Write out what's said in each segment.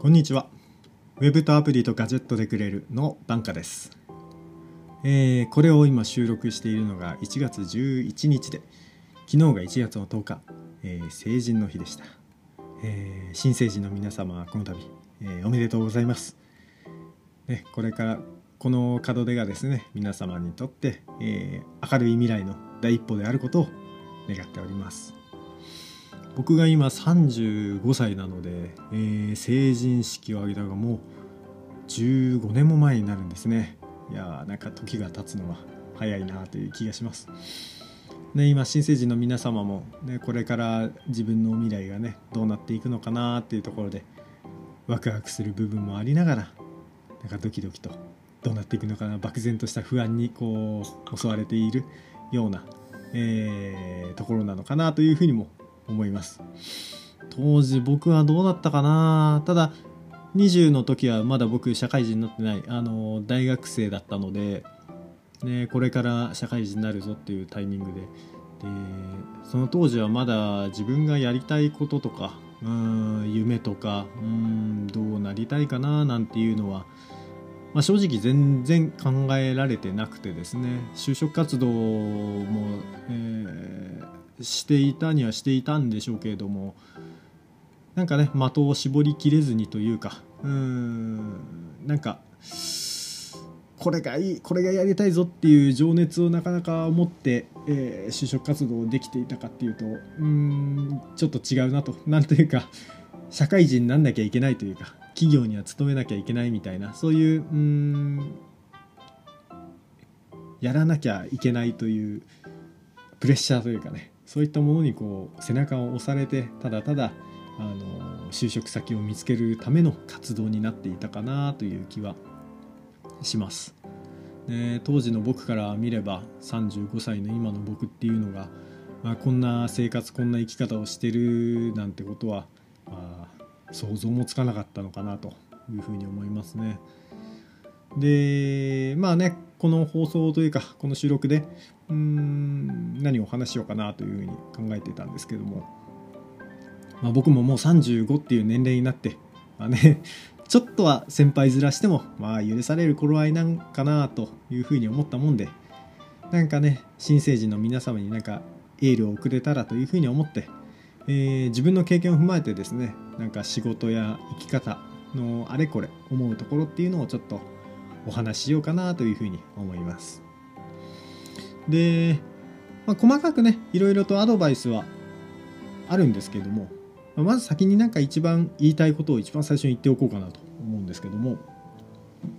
こんにちは。ウェブとアプリとガジェットでくれるのバンカです。えー、これを今収録しているのが1月11日で、昨日が1月の10日、えー、成人の日でした。えー、新成人の皆様、この度、えー、おめでとうございます。ね、これからこの門出がですね、皆様にとって、えー、明るい未来の第一歩であることを願っております。僕が今35歳なので、えー、成人式を挙げたのがもう15年も前になるんですね。いやーなんか時が経つのは早いなという気がします。ね、今新成人の皆様も、ね、これから自分の未来がねどうなっていくのかなっていうところでワクワクする部分もありながらなんかドキドキとどうなっていくのかな漠然とした不安にこう襲われているような、えー、ところなのかなというふうにも思います。当時僕はどうだったかな？ただ20の時はまだ僕社会人になってないあの大学生だったので、ね、これから社会人になるぞっていうタイミングで。でその当時はまだ自分がやりたいこととかうん夢とかうんどうなりたいかな？なんていうのは、まあ、正直全然考えられてなくてですね。就職活動も、えーしていたにはしていたんでしょうけれどもなんかね的を絞りきれずにというかうんなんかこれがいいこれがやりたいぞっていう情熱をなかなか持って、えー、就職活動できていたかっていうとうんちょっと違うなと。なんというか社会人になんなきゃいけないというか企業には勤めなきゃいけないみたいなそういううんやらなきゃいけないというプレッシャーというかね。そういったものにこう背中を押されてただただあの就職先を見つけるための活動になっていたかなという気はします。で当時の僕から見れば35歳の今の僕っていうのが、まあ、こんな生活こんな生き方をしてるなんてことは、まあ、想像もつかなかったのかなというふうに思いますね。でまあねこの放送というかこの収録でうーん何を話しようかなというふうに考えてたんですけども、まあ、僕ももう35っていう年齢になって、まあね、ちょっとは先輩面しても、まあ、許される頃合いなんかなというふうに思ったもんでなんかね新成人の皆様になんかエールを送れたらというふうに思って、えー、自分の経験を踏まえてですねなんか仕事や生き方のあれこれ思うところっていうのをちょっとお話しようかなというふうに思います。で、まあ、細かくねいろいろとアドバイスはあるんですけれどもまず先になんか一番言いたいことを一番最初に言っておこうかなと思うんですけども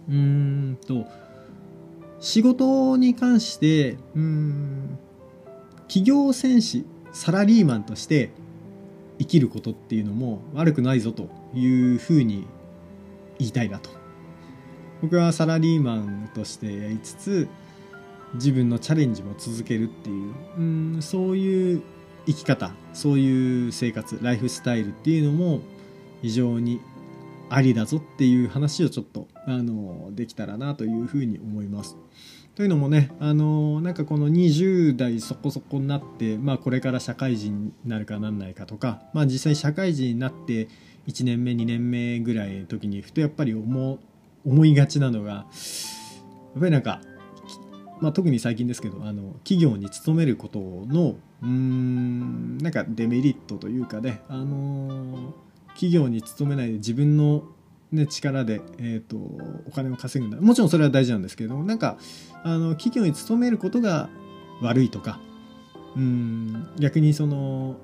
うーんと仕事に関してうん企業戦士サラリーマンとして生きることっていうのも悪くないぞというふうに言いたいなと僕はサラリーマンとしてやりつつ自分のチャレンジも続けるっていううんそういう生き方そういう生活ライフスタイルっていうのも非常にありだぞっていう話をちょっとあのできたらなというふうに思います。というのもねあのなんかこの20代そこそこになって、まあ、これから社会人になるかなんないかとか、まあ、実際社会人になって1年目2年目ぐらいの時にふとやっぱり思思いがちなのがやっぱりなんかまあ、特に最近ですけどあの企業に勤めることのうんなんかデメリットというかね、あの企業に勤めないで自分の、ね、力で、えーと、お金を稼ぐんだもちろんそれは大事なんですけどなんかあの企業に勤めることが悪いとかうん逆にその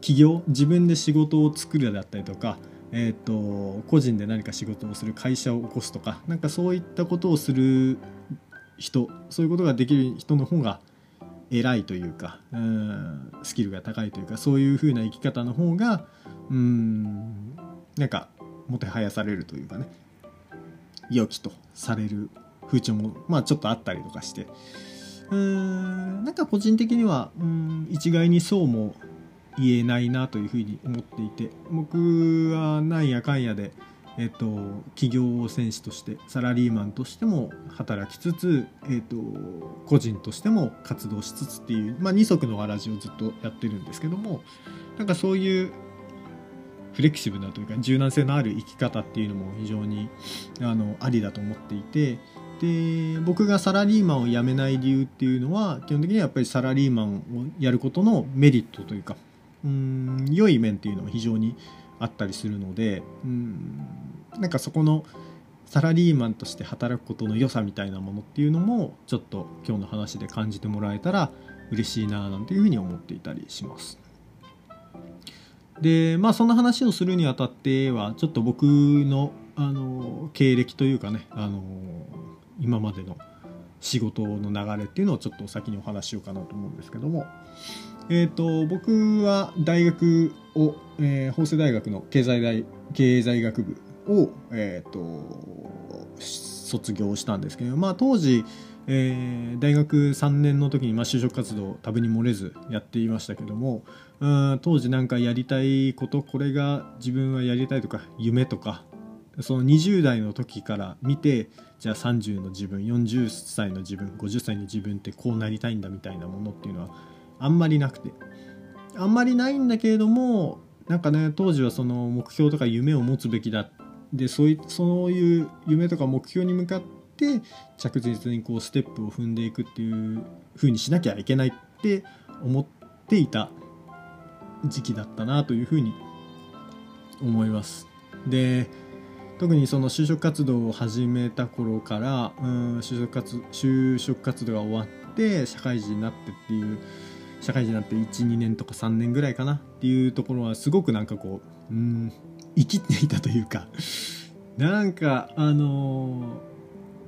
企業自分で仕事を作るだったりとかえーと個人で何か仕事をする会社を起こすとかなんかそういったことをする人そういうことができる人の方が偉いというかうんスキルが高いというかそういう風な生き方の方がうんなんかもてはやされるというかね良きとされる風潮もまあちょっとあったりとかしてうーんなんか個人的にはうん一概にそうも言えないなというふうに思っていて僕はなんやかんやでえっと、企業戦士としてサラリーマンとしても働きつつ、えっと、個人としても活動しつつっていう、まあ、二足のわらじをずっとやってるんですけどもなんかそういうフレキシブルなというか柔軟性のある生き方っていうのも非常にあのありだと思っていてで僕がサラリーマンを辞めない理由っていうのは基本的にはやっぱりサラリーマンをやることのメリットというかうん良い面っていうのは非常にあったりするのでうんなんかそこのサラリーマンとして働くことの良さみたいなものっていうのもちょっと今日の話で感じてもらえたら嬉しいななんていうふうに思っていたりします。でまあそんな話をするにあたってはちょっと僕のあの経歴というかねあの今までの仕事の流れっていうのをちょっと先にお話しようかなと思うんですけども、えーと、僕は大学を、えー、法政大学の経済大経済学部を、えーと、卒業したんですけど、まあ、当時、えー、大学3年の時に、まあ、就職活動多分に漏れずやっていましたけどもうん当時なんかやりたいことこれが自分はやりたいとか夢とかその20代の時から見てじゃあ30の自分40歳の自分50歳の自分ってこうなりたいんだみたいなものっていうのはあんまりなくてあんまりないんだけれどもなんかね当時はその目標とか夢を持つべきだでそういそういう夢とか目標に向かって着実にこうステップを踏んでいくっていう風にしなきゃいけないって思っていた時期だったなというふうに思います。で特にその就職活動を始めた頃からうん就職活就職活動が終わって社会人になってっていう社会人になって12年とか3年ぐらいかなっていうところはすごくなんかこううん生きていたというか なんかあの、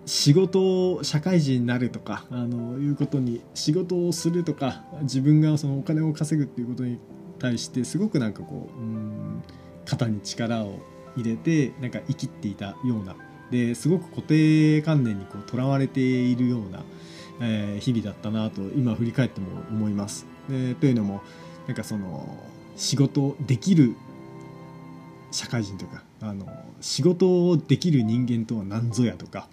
仕事を社会人になるとかあのいうことに仕事をするとか自分がそのお金を稼ぐっていうことに対してすごくなんかこううん肩に力を入れてなんか生きていたようなですごく固定観念にこうとらわれているような、えー、日々だったなと今振り返っても思います。でというのもなんかその仕事できる社会人とかあの仕事をできる人間とは何ぞやとか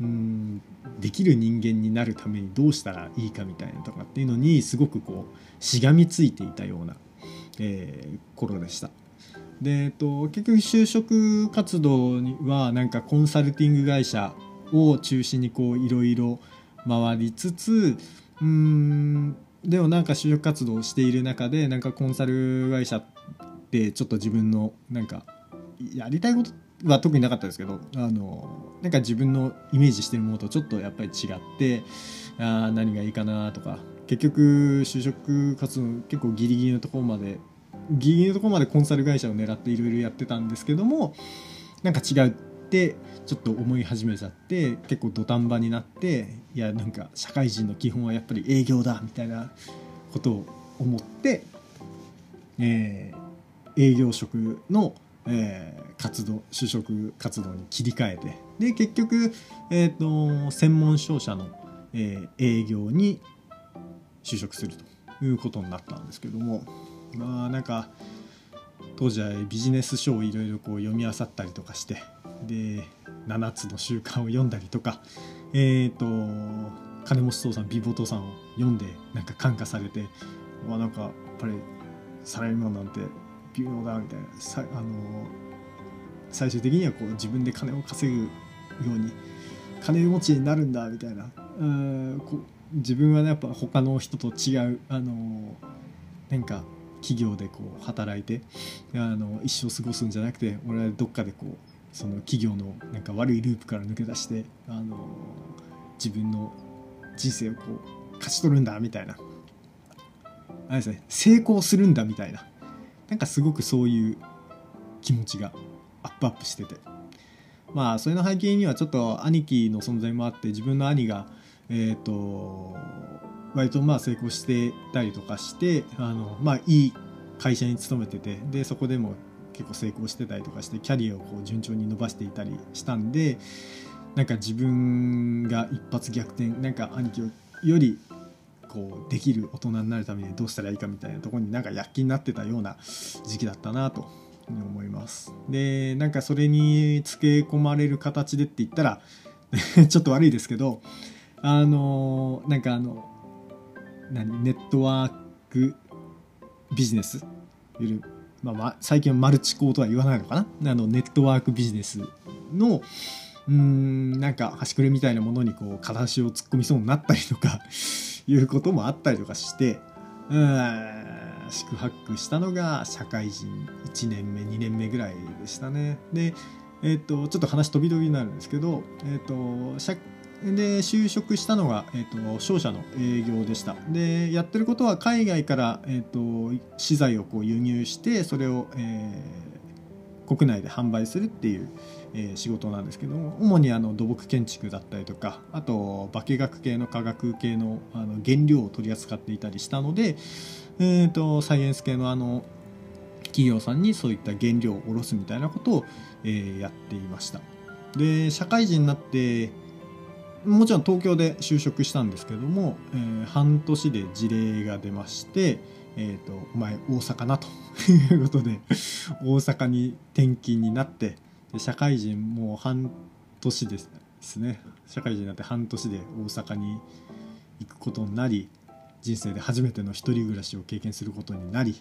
うんできる人間になるためにどうしたらいいかみたいなとかっていうのにすごくこうしがみついていたような、えー、頃でした。で、えっと、結局就職活動にはなんかコンサルティング会社を中心にこういろいろ回りつつうんでもなんか就職活動をしている中でなんかコンサル会社ってちょっと自分のなんかやりたいことは特になかったですけどあのなんか自分のイメージしてるものとちょっとやっぱり違ってあ何がいいかなとか結局就職活動結構ギリギリのところまでギリギリのところまでコンサル会社を狙っていろいろやってたんですけどもなんか違うってちょっと思い始めちゃって結構土壇場になっていやなんか社会人の基本はやっぱり営業だみたいなことを思って、えー、営業職の、えー、活動就職活動に切り替えてで結局、えーと、専門商社の、えー、営業に就職するということになったんですけども。まあなんか当時はビジネス書をいろいろ読み漁ったりとかしてで7つの習慣を読んだりとかえ、ー、と金持ち父さん美貌父さんを読んでなんか感化されてまあなんかやっぱりサラリーマンなんて微妙だみたいな。さあの最終的にはこう自分で金を稼ぐように金持ちになるんだみたいな。う自分はねやっぱ他の人と違うあのなんか企業でこう働いてあの一生過ごすんじゃなくて俺はどっかでこうその企業のなんか悪いループから抜け出してあの自分の人生をこう勝ち取るんだみたいな。あれですね成功するんだみたいな。なんかすごくそういう気持ちがアップアップしてて。まあそれの背景にはちょっと兄貴の存在もあって自分の兄がえっ、ー、と割とまあ成功してたりとかしてあの、まあ、いい会社に勤めててでそこでも結構成功してたりとかしてキャリアをこう順調に伸ばしていたりしたんでなんか自分が一発逆転なんか兄貴よりこうできる大人になるためにどうしたらいいかみたいなとこになんか躍起になってたような時期だったなと思います。でなんかそれにつけ込まれる形でって言ったら ちょっと悪いですけどあのなんかあの何ネットワークビジネスいるまあ、最近はマルチ校とは言わないのかな？あのネットワークビジネスのうんなんか端くれみたいなものにこう片足を突っ込みそうになったりとか いうこともあったりとかしてうん宿泊したのが社会人1年目2年目ぐらいでしたね。でえーと、ちょっと話飛び飛びになるんですけど、えーと、で就職したのが、えーと、商社の営業でした。でやってることは海外から、えー、と資材をこう輸入してそれを、えー、国内で販売するっていう、えー、仕事なんですけども主にあの土木建築だったりとかあと化学系の化学系のあの原料を取り扱っていたりしたので、えー、とサイエンス系のあの企業さんにそういった原料を卸すみたいなことを、えー、やっていました。で社会人になってもちろん東京で就職したんですけども、えー、半年で事例が出まして、えーと、お前大阪なということで 大阪に転勤になって社会人もう半年ですね。社会人になって半年で大阪に行くことになり人生で初めての一人暮らしを経験することになり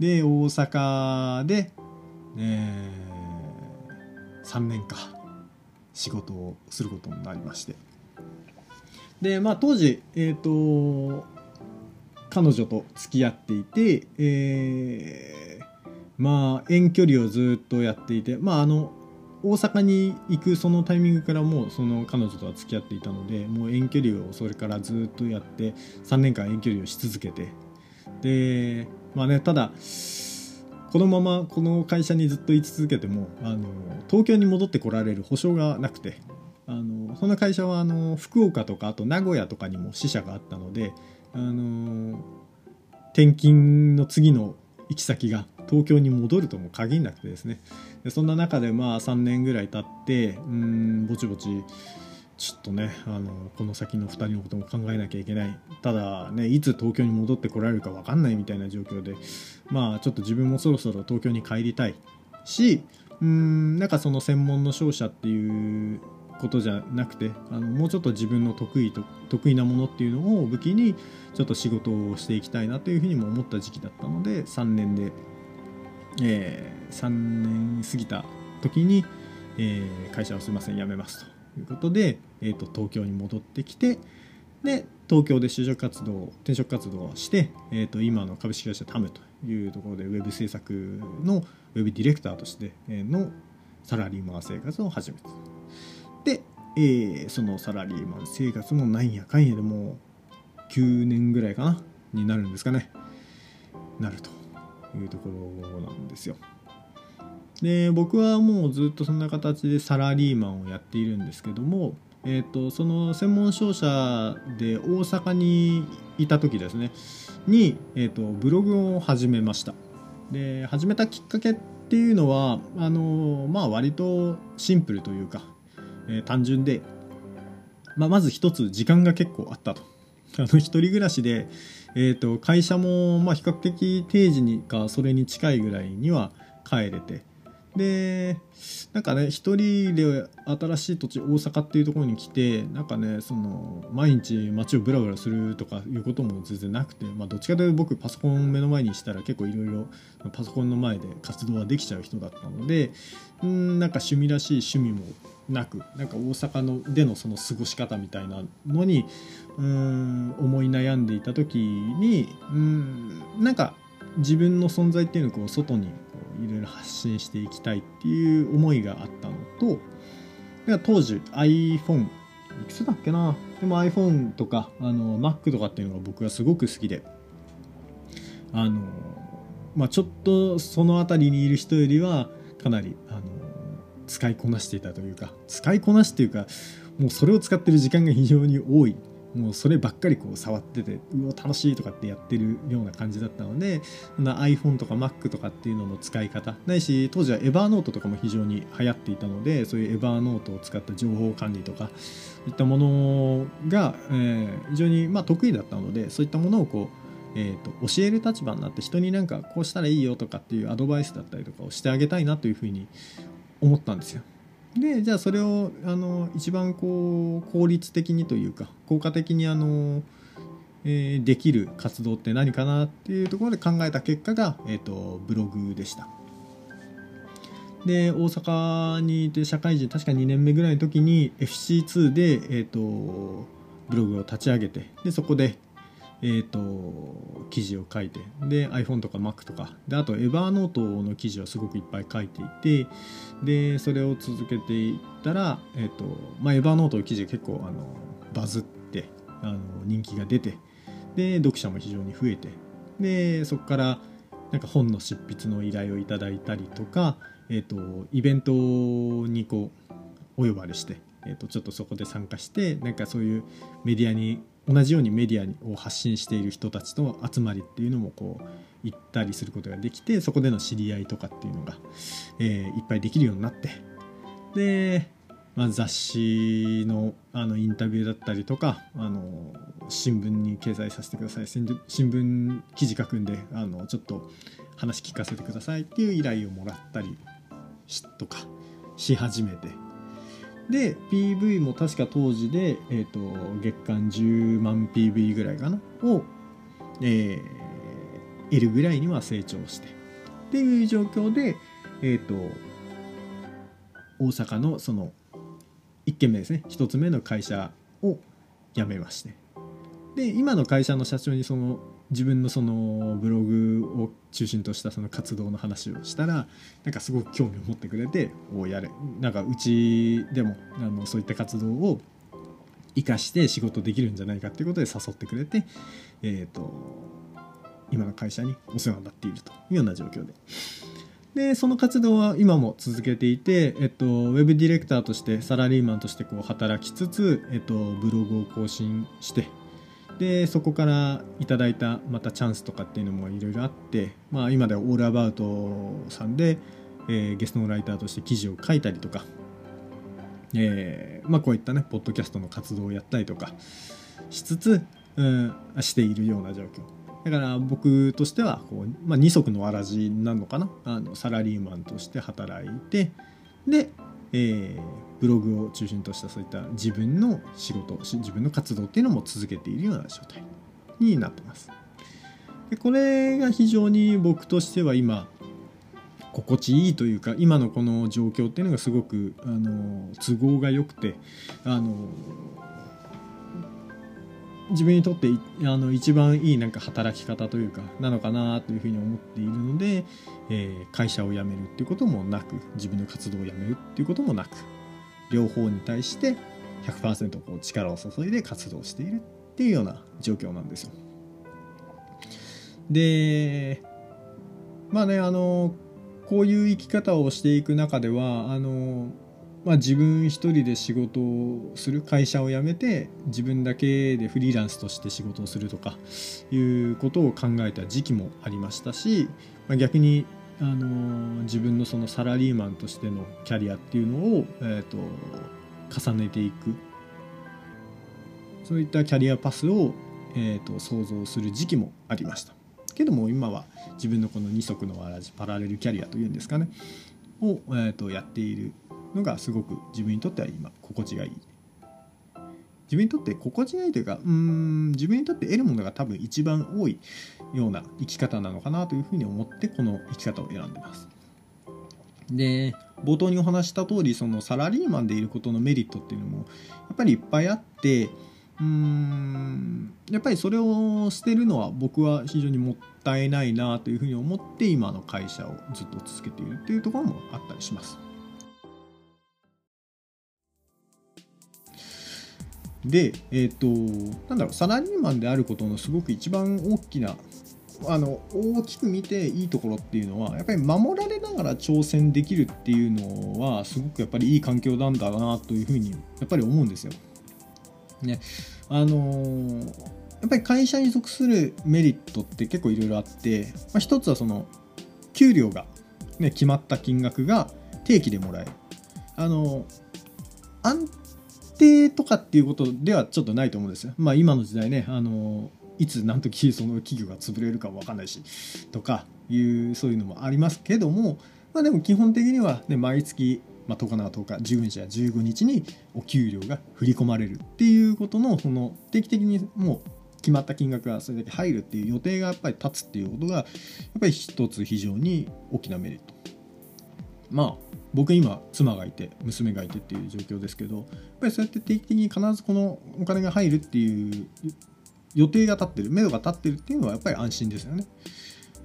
で大阪で、えー、3年間仕事をすることになりまして。でまあ当時えっ、ー、と彼女と付き合っていて、えー、まあ遠距離をずっとやっていてまああの大阪に行くそのタイミングからもうその彼女とは付き合っていたのでもう遠距離をそれからずっとやって3年間遠距離をし続けてでまあねただこのままこの会社にずっと居続けてもあの東京に戻ってこられる保証がなくてあのその会社はあの福岡とかあと名古屋とかにも支社があったのであの転勤の次の行き先が東京に戻るとも限らなくてですね。でそんな中でまあ3年ぐらい経ってうんぼちぼちちょっとねあのこの先の2人のことも考えなきゃいけない。ただねいつ東京に戻ってこられるか分かんないみたいな状況でまあちょっと自分もそろそろ東京に帰りたいしうんなんかその専門の商社っていうことじゃなくてあのもうちょっと自分の得意と得意なものっていうのを武器にちょっと仕事をしていきたいなというふうにも思った時期だったので3年で、えー、3年過ぎた時に、えー、会社をすいません辞めますということで、えーと、東京に戻ってきてで東京で就職活動転職活動をして、えーと、今の株式会社タムというところでウェブ制作のウェブディレクターとしてのサラリーマン生活を始めた、えー、そのサラリーマン生活もなんやかんやでもう9年ぐらいかなになるんですかねなるというところなんですよ。で僕はもうずっとそんな形でサラリーマンをやっているんですけども、えーと、その専門商社で大阪にいた時ですねに、えーと、ブログを始めましたで始めたきっかけっていうのはあのまあ割とシンプルというか、えー、単純で、まあ、まず一つ時間が結構あったと。あの一人暮らしで、えーと会社もまあ比較的定時にかそれに近いぐらいには帰れて。でなんかね一人で新しい土地大阪っていうところに来てなんかねその毎日街をブラブラするとかいうことも全然なくて、まあ、どっちかというと僕パソコン目の前にしたら結構いろいろパソコンの前で活動はできちゃう人だったのでんなんか趣味らしい趣味もなくなんか大阪のでのその過ごし方みたいなのにうん思い悩んでいた時にうんなんか自分の存在っていうのをこう外にいろいろ発信していきたいっていう思いがあったのと当時 iPhone いくつだっけな？でも iPhone とかあの Mac とかっていうのが僕はすごく好きであのまあちょっとその辺りにいる人よりはかなりあの使いこなしていたというか使いこなしっていうかもうそれを使ってる時間が非常に多い。もうそればっかりこう触っててうわ楽しいとかってやってるような感じだったので iPhone とか Mac とかっていうのの使い方。ないし当時はエバーノートとかも非常に流行っていたのでそういうエバーノートを使った情報管理とかそういったものが、えー、非常にまあ得意だったのでそういったものをこうえー、と教える立場になって人になんかこうしたらいいよとかっていうアドバイスだったりとかをしてあげたいなというふうに思ったんですよ。でじゃあそれをあの一番こう効率的にというか効果的にあの、えー、できる活動って何かなっていうところで考えた結果が、えーと、ブログでしたで大阪にいて社会人確か2年目ぐらいの時に FC2 で、えーとブログを立ち上げてでそこでえーと、記事を書いてで iPhone とか Mac とかであと Evernote の記事をすごくいっぱい書いていてでそれを続けていったら、えーとまあ、Evernote の記事結構あのバズってあの人気が出てで読者も非常に増えてでそこからなんか本の執筆の依頼をいただいたりとか、えーと、イベントにこうお呼ばれして、えーとちょっとそこで参加してなんかそういうメディアに同じようにメディアを発信している人たちと集まりっていうのもこう行ったりすることができてそこでの知り合いとかっていうのが、えー、いっぱいできるようになって。で、まあ、雑誌のあのインタビューだったりとかあの新聞に掲載させてください。新聞記事書くんであのちょっと話聞かせてくださいっていう依頼をもらったりとかし始めて。で PV も確か当時で、えーと、月間10万 PV ぐらいかなを、えー、得るぐらいには成長して。っていう状況で、えーと、大阪のその1軒目ですね1つ目の会社を辞めまして。で今の会社の社長にその自分のそのブログを中心としたその活動の話をしたらなんかすごく興味を持ってくれて「おやれ」なんかうちでもあのそういった活動を生かして仕事できるんじゃないかっていうことで誘ってくれて、えーと、今の会社にお世話になっているというような状況で。でその活動は今も続けていて、えっと、ウェブディレクターとしてサラリーマンとしてこう働きつつ、えっと、ブログを更新してでそこからいただいたまたチャンスとかっていうのもいろいろあって、まあ、今ではオールアバウトさんで、えー、ゲストのライターとして記事を書いたりとか、えーまあ、こういったねポッドキャストの活動をやったりとかしつつ、うん、しているような状況。だから僕としてはこう、まあ、二足のわらじなのかな？あのサラリーマンとして働いてで、えー、ブログを中心としたそういった自分の仕事自分の活動っていうのも続けているような状態になってます。でこれが非常に僕としては今心地いいというか今のこの状況っていうのがすごくあの都合が良くてあの自分にとってあの一番いいなんか働き方というかなのかなというふうに思っているので、えー、会社を辞めるっていうこともなく自分の活動を辞めるっていうこともなく両方に対して100%こう力を注いで活動しているっていうような状況なんですよ。でまあねあのこういう生き方をしていく中ではあのまあ、自分一人で仕事をする会社を辞めて自分だけでフリーランスとして仕事をするとかいうことを考えた時期もありましたし、まあ、逆にあの自分のそのサラリーマンとしてのキャリアっていうのを、えーと、重ねていく。そういったキャリアパスを、えーと、想像する時期もありました。けども今は自分のこの二足のわらじパラレルキャリアというんですかねを、えーとやっているのがすごく自分にとっては今心地がいい。自分にとって心地がいいというかうん自分にとって得るものが多分一番多いような生き方なのかなというふうに思ってこの生き方を選んでます。で冒頭にお話した通りそのサラリーマンでいることのメリットっていうのもやっぱりいっぱいあってうーんやっぱりそれを捨てるのは僕は非常にもったいないなというふうに思って今の会社をずっと続けているっていうところもあったりします。で、えっ、と、なんだろう、サラリーマンであることのすごく一番大きな、あの、大きく見ていいところっていうのは、やっぱり守られながら挑戦できるっていうのは、すごくやっぱりいい環境なんだなというふうに、やっぱり思うんですよ。ね。あのー、やっぱり会社に属するメリットって結構いろいろあって、まあ、一つはその、給料が、ね、決まった金額が定期でもらえる。あの安定とかっていうことではちょっとないと思うんですよ。まあ今の時代ね、あのいつ何時その企業が潰れるか分かんないしとかいうそういうのもありますけども、まあ、でも基本的には、ね、毎月、まあ、10日なら10日15日や15日にお給料が振り込まれるっていうことのその定期的にもう決まった金額がそれだけ入るっていう予定がやっぱり立つっていうことがやっぱり一つ非常に大きなメリットまあ僕今妻がいて娘がいてっていう状況ですけどやっぱりそうやって定期的に必ずこのお金が入るっていう予定が立ってる目処が立ってるっていうのはやっぱり安心ですよね。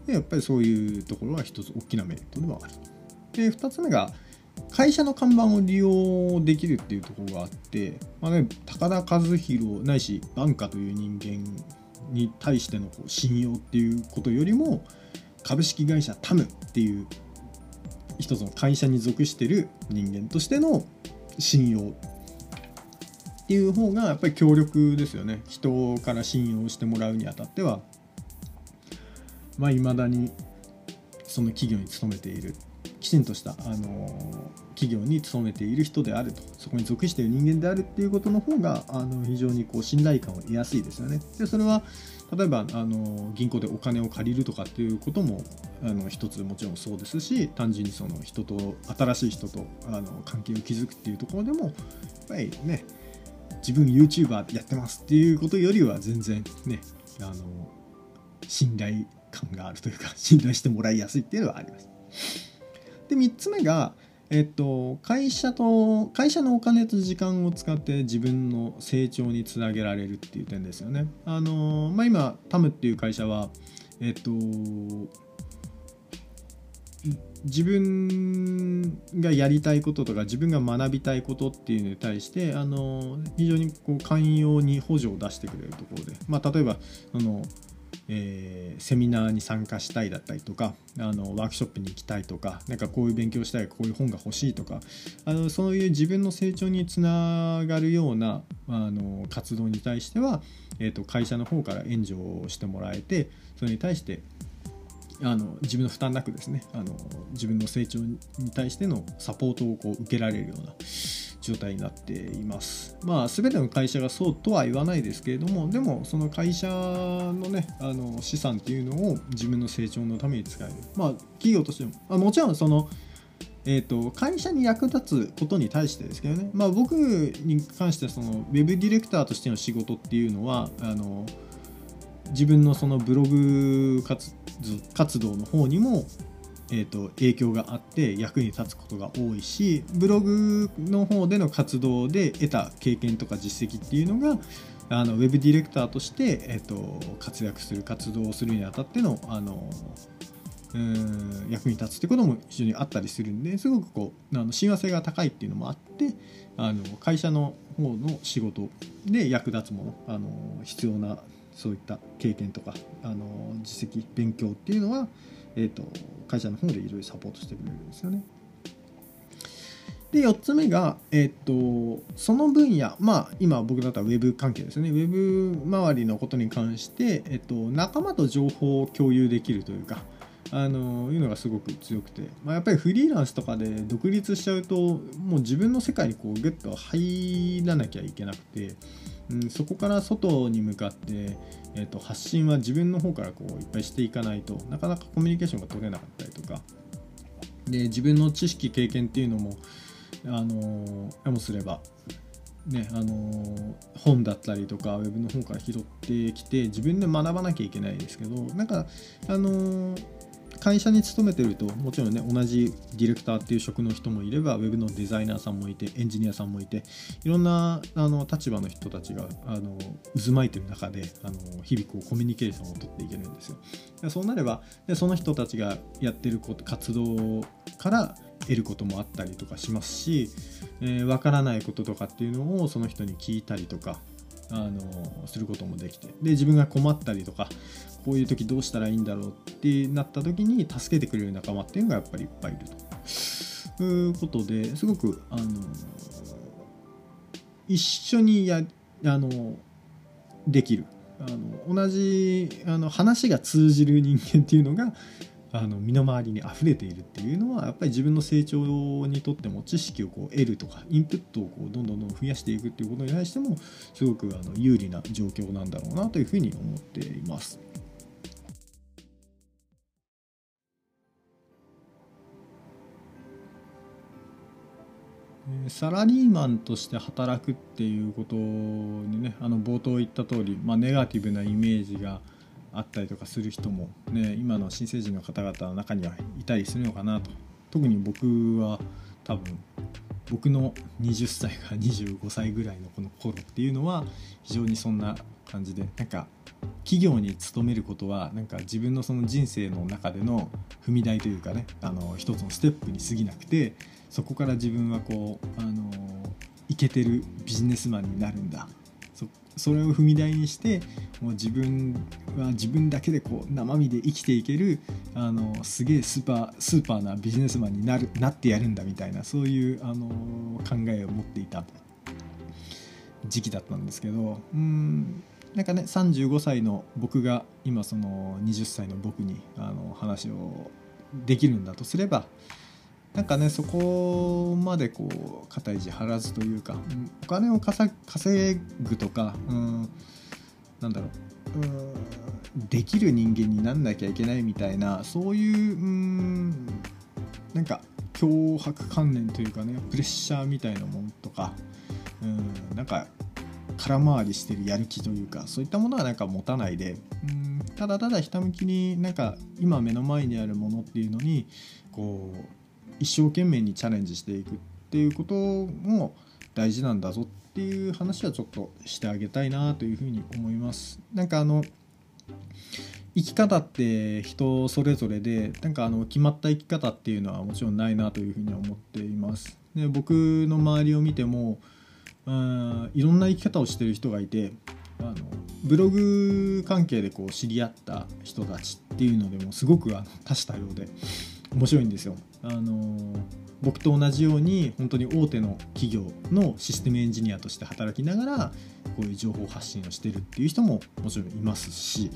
でやっぱりそういうところは一つ大きなメリットではある。で2つ目が会社の看板を利用できるっていうところがあって、まあね、高田和弘ないしバンカという人間に対してのこう信用っていうことよりも株式会社タムっていう一つの会社に属してる人間としての信用っていう方がやっぱり強力ですよね。人から信用してもらうにあたっては。まあいまだにその企業に勤めている。きちんとした、あの企業に勤めている人であると。そこに属している人間であるっていうことの方があの非常にこう信頼感を得やすいですよね。でそれは例えばあの銀行でお金を借りるとかっていうこともあの一つもちろんそうですし単純にその人と新しい人とあの関係を築くっていうところでもやっぱりね自分 YouTuber やってますっていうことよりは全然ねあの信頼感があるというか信頼してもらいやすいっていうのはあります。で3つ目がえっと、会社と会社のお金と時間を使って自分の成長につなげられるっていう点ですよね。あのまあ、今タムっていう会社はえっと自分がやりたいこととか自分が学びたいことっていうのに対してあの非常にこう寛容に補助を出してくれるところで、まあ、例えばあのえー、セミナーに参加したいだったりとかあのワークショップに行きたいとか何かこういう勉強したいこういう本が欲しいとかあのそういう自分の成長につながるようなあの活動に対しては、えーと、会社の方から援助をしてもらえてそれに対してあの自分の負担なくですねあの自分の成長に対してのサポートをこう受けられるような状態になっています。まあ、全ての会社がそうとは言わないですけれども、でも、その会社のね、あの資産っていうのを自分の成長のために使える。まあ、企業としても、あ、もちろんその、えーと、会社に役立つことに対してですけどね、まあ、僕に関してはそのウェブディレクターとしての仕事っていうのはあの自分のそのブログ活動の方にもえーと、影響があって役に立つことが多いしブログの方での活動で得た経験とか実績っていうのがあのウェブディレクターとして、えーと、活躍する活動をするにあたってのあのうん役に立つってことも非常にあったりするんですごくこうあの親和性が高いっていうのもあってあの会社の方の仕事で役立つものあの必要なそういった経験とかあの実績勉強っていうのはえーと、会社の方でいろいろサポートしてくれるんですよね。で4つ目が、えっ、ー、とその分野まあ今僕だったらウェブ関係ですよねウェブ周りのことに関して、えっ、ー、と、仲間と情報を共有できるというかあのいうのがすごく強くて、まあ、やっぱりフリーランスとかで独立しちゃうともう自分の世界にこうグッと入らなきゃいけなくて、うん、そこから外に向かって、えー、と発信は自分の方からこういっぱいしていかないとなかなかコミュニケーションが取れなかったりとか。で自分の知識経験っていうのもあのやもすればねあの本だったりとかウェブの方から拾ってきて自分で学ばなきゃいけないですけどなんかあの会社に勤めてるともちろんね同じディレクターっていう職の人もいればウェブのデザイナーさんもいてエンジニアさんもいていろんなあの立場の人たちがあの渦巻いてる中であの日々こうコミュニケーションをとっていけるんですよ。そうなればでその人たちがやってること活動から得ることもあったりとかしますし、えー、分からないこととかっていうのをその人に聞いたりとかあのすることもできてで自分が困ったりとかこういう時どうしたらいいんだろうってなった時に助けてくれる仲間っていうのがやっぱりいっぱいいるということですごくあの一緒にやあのできるあの同じあの話が通じる人間っていうのがあの身の回りに溢れているっていうのはやっぱり自分の成長にとっても知識をこう得るとかインプットをこうどんどんどん増やしていくっていうことに対してもすごくあの有利な状況なんだろうなというふうに思っています。サラリーマンとして働くっていうことにねあの冒頭言った通り、まあ、ネガティブなイメージがあったりとかする人も、ね、今の新成人の方々の中にはいたりするのかなと。特に僕は多分僕の20歳から25歳ぐらいのこの頃っていうのは非常にそんな感じでなんか企業に勤めることはなんか自分のその人生の中での踏み台というかねあの一つのステップに過ぎなくてそこから自分はこうあのイケてるビジネスマンになるんだ。それを踏み台にしてもう自分は自分だけでこう生身で生きていけるあのすげえスーパースーパーなビジネスマンになるなってやるんだみたいなそういうあの考えを持っていた時期だったんですけどうんなんかね35歳の僕が今その20歳の僕にあの話をできるんだとすればなんかねそこまでこう肩意地張らずというかお金を稼ぐとかうんなんだろううんできる人間になんなきゃいけないみたいなそういううんなんか脅迫観念というかねプレッシャーみたいなものとかうんなんか空回りしてるやる気というかそういったものはなんか持たないでうんただただひたむきになんか今目の前にあるものっていうのにこう一生懸命にチャレンジしていくっていうことも大事なんだぞっていう話はちょっとしてあげたいなというふうに思います。なんかあの生き方って人それぞれでなんかあの決まった生き方っていうのはもちろんないなというふうに思っています。で僕の周りを見てもうんいろんな生き方をしてる人がいてあのブログ関係でこう知り合った人たちっていうのでもすごくあの多種多様で面白いんですよ。あの僕と同じように本当に大手の企業のシステムエンジニアとして働きながらこういう情報発信をしてるっていう人ももちろんいますし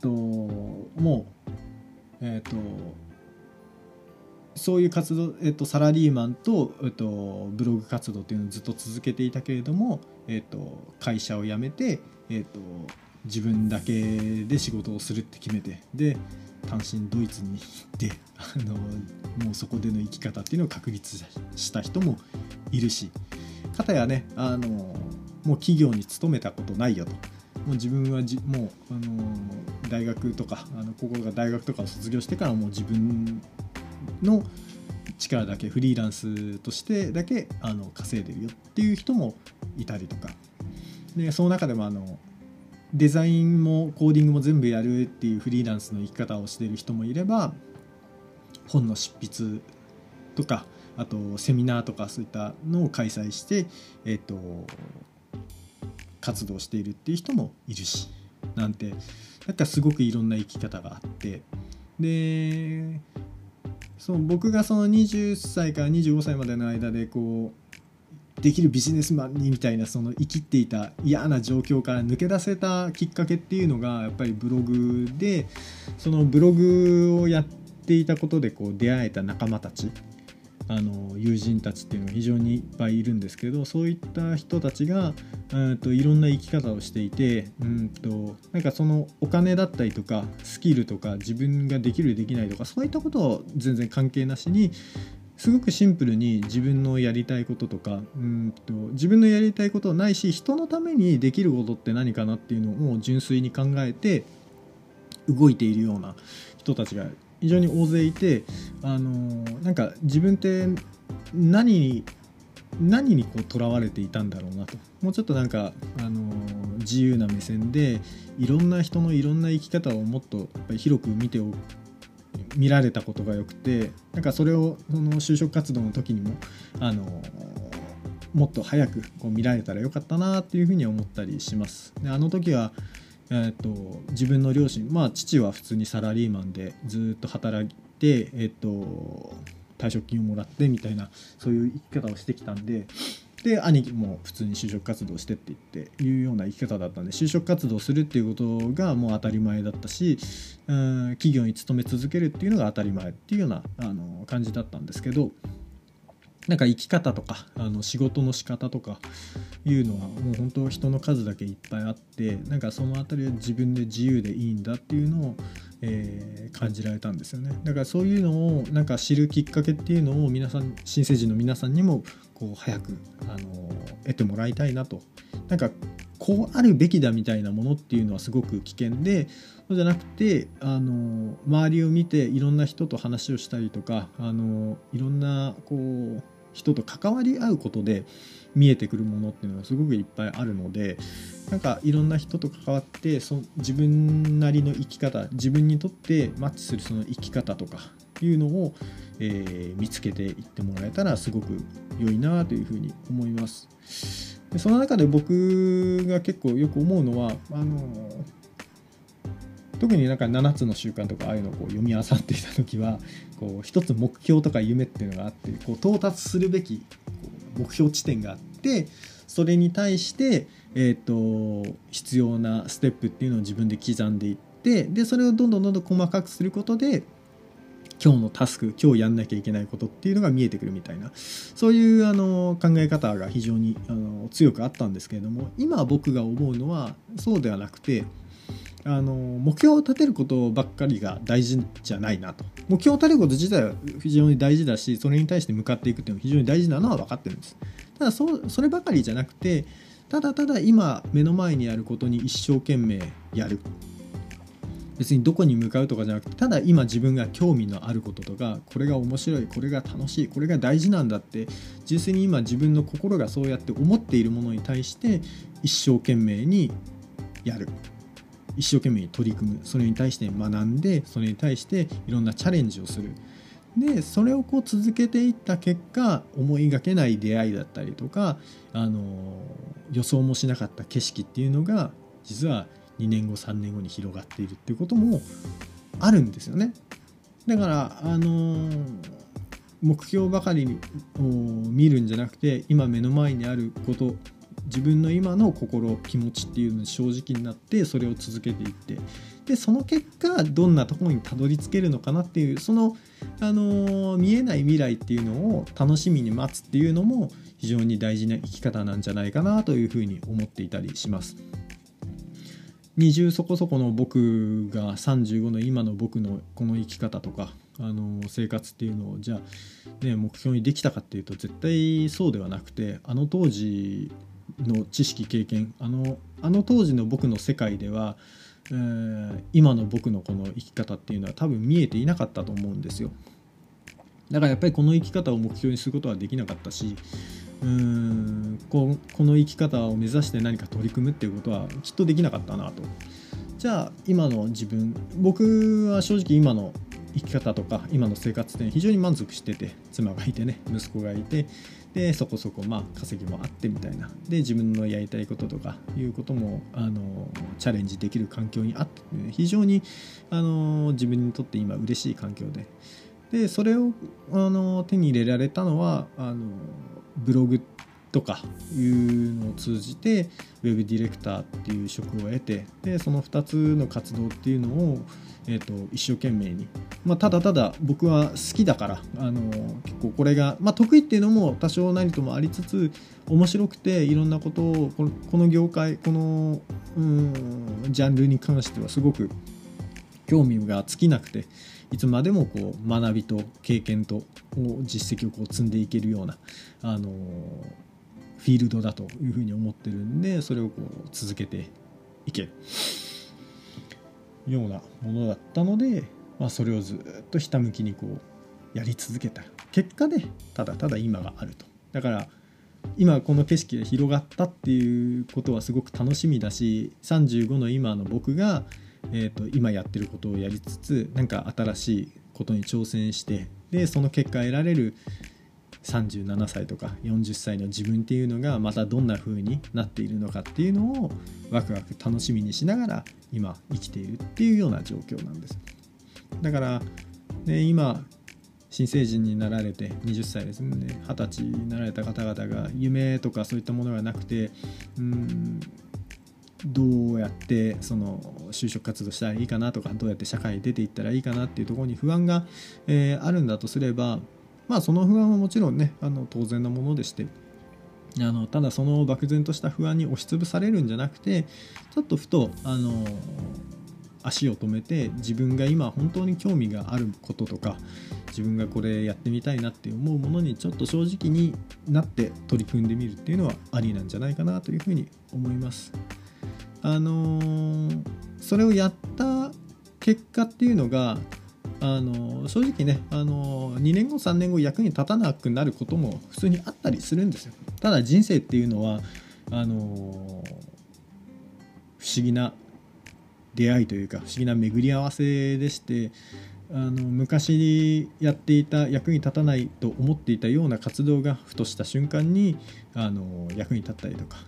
ともうえっ、とそういう活動、えっと、サラリーマンと、えっと、ブログ活動っていうのをずっと続けていたけれども、えっと、会社を辞めて、えっと、自分だけで仕事をするって決めてで単身ドイツに行ってあのもうそこでの生き方っていうのを確立した人もいるしかたやねあのもう企業に勤めたことないよと。もう自分はじもうあの大学とかあのここが大学とかを卒業してからもう自分の力だけフリーランスとしてだけあの稼いでるよっていう人もいたりとか。でその中でもあのデザインもコーディングも全部やるっていうフリーランスの生き方をしてる人もいれば本の執筆とかあとセミナーとかそういったのを開催して、えーと、活動しているっていう人もいるしなんてなんかすごくいろんな生き方があって。でそう僕がその20歳から25歳までの間でこうできるビジネスマンにみたいなその生きっていた嫌な状況から抜け出せたきっかけっていうのがやっぱりブログでそのブログをやっていたことでこう出会えた仲間たちあの友人たちっていうのが非常にいっぱいいるんですけどそういった人たちがうんといろんな生き方をしていてうんとなんかそのお金だったりとかスキルとか自分ができるできないとかそういったことを全然関係なしにすごくシンプルに自分のやりたいこととかうんと自分のやりたいことはないし人のためにできることって何かなっていうのを純粋に考えて動いているような人たちが非常に大勢いてあのなんか自分って何に何にこう囚われていたんだろうなと。もうちょっとなんか、あの自由な目線でいろんな人のいろんな生き方をもっとやっぱり広く見てお見られたことがよくてなんかそれをその就職活動の時にもあのもっと早くこう見られたらよかったなっていうふうに思ったりします。であの時はえーと、自分の両親まあ父は普通にサラリーマンでずっと働いて、えーと退職金をもらってみたいなそういう生き方をしてきたんでで兄貴も普通に就職活動してって言っていうような生き方だったんで就職活動するっていうことがもう当たり前だったしうん企業に勤め続けるっていうのが当たり前っていうようなあの感じだったんですけどなんか生き方とかあの仕事の仕方とかいうのはもう本当人の数だけいっぱいあってなんかその辺りは自分で自由でいいんだっていうのを、えー、感じられたんですよね。だからそういうのをなんか知るきっかけっていうのを皆さん新成人の皆さんにもこう早くあの得てもらいたいなと。なんかこうあるべきだみたいなものっていうのはすごく危険でそうじゃなくてあの周りを見ていろんな人と話をしたりとかあのいろんなこう人と関わり合うことで見えてくるものっていうのがすごくいっぱいあるのでなんかいろんな人と関わってそ自分なりの生き方自分にとってマッチするその生き方とかいうのを、えー、見つけていってもらえたらすごく良いなというふうに思います。でその中で僕が結構よく思うのはあの特になんか7つの習慣とかああいうのをこう読み漁っていた時はこう一つ目標とか夢っていうのがあってこう到達するべき目標地点があってそれに対して、えーと、必要なステップっていうのを自分で刻んでいってでそれをどんどんどんどん細かくすることで今日のタスク今日やんなきゃいけないことっていうのが見えてくるみたいな。そういうあの考え方が非常にあの強くあったんですけれども今僕が思うのはそうではなくてあの目標を立てることばっかりが大事じゃないなと。目標を立てること自体は非常に大事だしそれに対して向かっていくっていうのは非常に大事なのは分かってるんです。ただそそればかりじゃなくてただただ今目の前にあることに一生懸命やる。別にどこに向かうとかじゃなくてただ今自分が興味のあることとかこれが面白いこれが楽しいこれが大事なんだって純粋に今自分の心がそうやって思っているものに対して一生懸命にやる。一生懸命に取り組む。それに対して学んでそれに対していろんなチャレンジをする。でそれをこう続けていった結果思いがけない出会いだったりとかあの予想もしなかった景色っていうのが実は2年後3年後に広がっているっていうこともあるんですよね。だからあの目標ばかりを見るんじゃなくて今目の前にあること自分の今の心気持ちっていうのに正直になってそれを続けていってでその結果どんなところにたどり着けるのかなっていうその、あのー、見えない未来っていうのを楽しみに待つっていうのも非常に大事な生き方なんじゃないかなというふうに思っていたりします。20そこそこの僕が35の今の僕のこの生き方とかあの生活っていうのをじゃあ、ね、目標にできたかっていうと絶対そうではなくてあの当時の知識経験あのあの当時の僕の世界では、えー、今の僕のこの生き方っていうのは多分見えていなかったと思うんですよ。だからやっぱりこの生き方を目標にすることはできなかったしうんここの生き方を目指して何か取り組むっていうことはきっとできなかったなと。じゃあ今の自分僕は正直今の生き方とか今の生活って非常に満足してて妻がいてね息子がいてでそこそこまあ稼ぎもあってみたいな。で自分のやりたいこととかいうこともあのチャレンジできる環境にあって、ね、非常にあの自分にとって今嬉しい環境で。でそれをあの手に入れられたのはあのブログとかいうのを通じてウェブディレクターっていう職を得てでその2つの活動っていうのを、えーと、一生懸命に、まあ、ただただ僕は好きだからあの結構これが、まあ、得意っていうのも多少なりともありつつ面白くていろんなことをこのこの業界このうんジャンルに関してはすごく興味が尽きなくていつまでもこう学びと経験と実績をこう積んでいけるようなあのフィールドだというふうに思ってるんでそれをこう続けていけるようなものだったので、まあ、それをずっとひたむきにこうやり続けた。結果でただただ今があると。だから今この景色が広がったっていうことはすごく楽しみだし35の今の僕が、えー、と今やってることをやりつつなんか新しいことに挑戦してでその結果得られる37歳とか40歳の自分っていうのがまたどんな風になっているのかっていうのをワクワク楽しみにしながら今生きているっていうような状況なんです。だから、ね、今新成人になられて20歳ですね。20歳になられた方々が夢とかそういったものがなくてうんどうやってその就職活動したらいいかなとかどうやって社会に出ていったらいいかなっていうところに不安が、えー、あるんだとすればまあその不安はもちろんねあの当然のものでしてあのただその漠然とした不安に押しつぶされるんじゃなくてちょっとふとあの足を止めて自分が今本当に興味があることとか自分がこれやってみたいなって思うものにちょっと正直になって取り組んでみるっていうのはありなんじゃないかなというふうに思います。あのー、それをやった結果っていうのがあの正直ねあの2年後3年後役に立たなくなることも普通にあったりするんですよ。ただ人生っていうのはあの不思議な出会いというか不思議な巡り合わせでしてあの昔やっていた役に立たないと思っていたような活動がふとした瞬間にあの役に立ったりとか、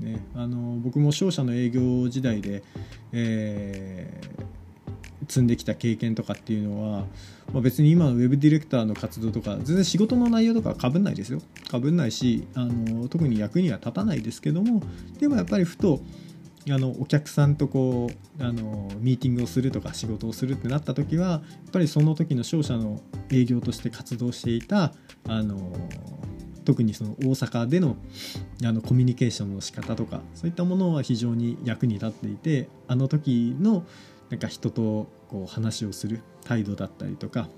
ね、あの僕も商社の営業時代で、えー積んできた経験とかっていうのは、まあ、別に今のウェブディレクターの活動とか全然仕事の内容とかかぶんないですよ。かぶんないしあの特に役には立たないですけどもでもやっぱりふとあのお客さんとこうあのミーティングをするとか仕事をするってなった時はやっぱりその時の商社の営業として活動していたあの特にその大阪でのあのコミュニケーションの仕方とかそういったものは非常に役に立っていてあの時のなんか人とこう話をする態度だったりとか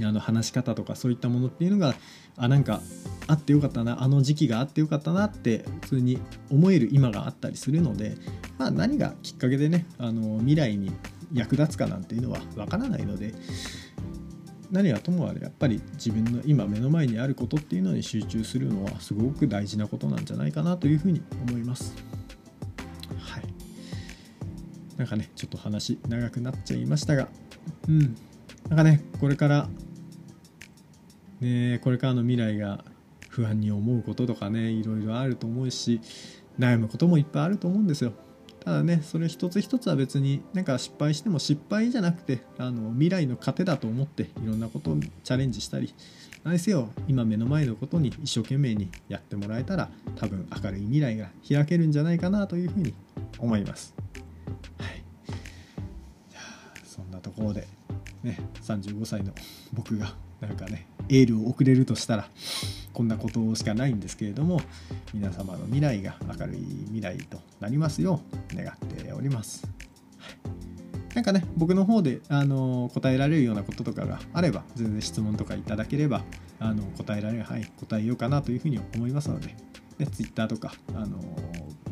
あの話し方とかそういったものっていうのがあなんかあってよかったなあの時期があってよかったなって普通に思える今があったりするので、まあ、何がきっかけでねあの未来に役立つかなんていうのはわからないので何はともあれやっぱり自分の今目の前にあることっていうのに集中するのはすごく大事なことなんじゃないかなというふうに思います。はい。なんかねちょっと話長くなっちゃいましたが。うん。なんかねこれからねこれからの未来が不安に思うこととかねいろいろあると思うし悩むこともいっぱいあると思うんですよ。ただねそれ一つ一つは別になんか失敗しても失敗じゃなくてあの未来の糧だと思っていろんなことをチャレンジしたり何せよ今目の前のことに一生懸命にやってもらえたら多分明るい未来が開けるんじゃないかなというふうに思います。はい、そんなところで、ね、35歳の僕がなんかねエールを送れるとしたらこんなことしかないんですけれども皆様の未来が明るい未来となりますよう願っております。なんかね僕の方であの答えられるようなこととかがあれば全然質問とかいただければあの答えられる範囲答えようかなというふうに思いますので、ね、Twitter とかあの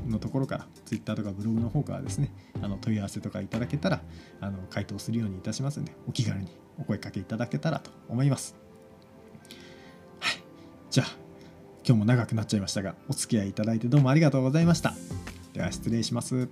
のところから Twitter とかブログの方からですねあの問い合わせとかいただけたらあの回答するようにいたしますのでお気軽にお声かけいただけたらと思います。じゃあ今日も長くなっちゃいましたがお付き合いいただいてどうもありがとうございました。では失礼します。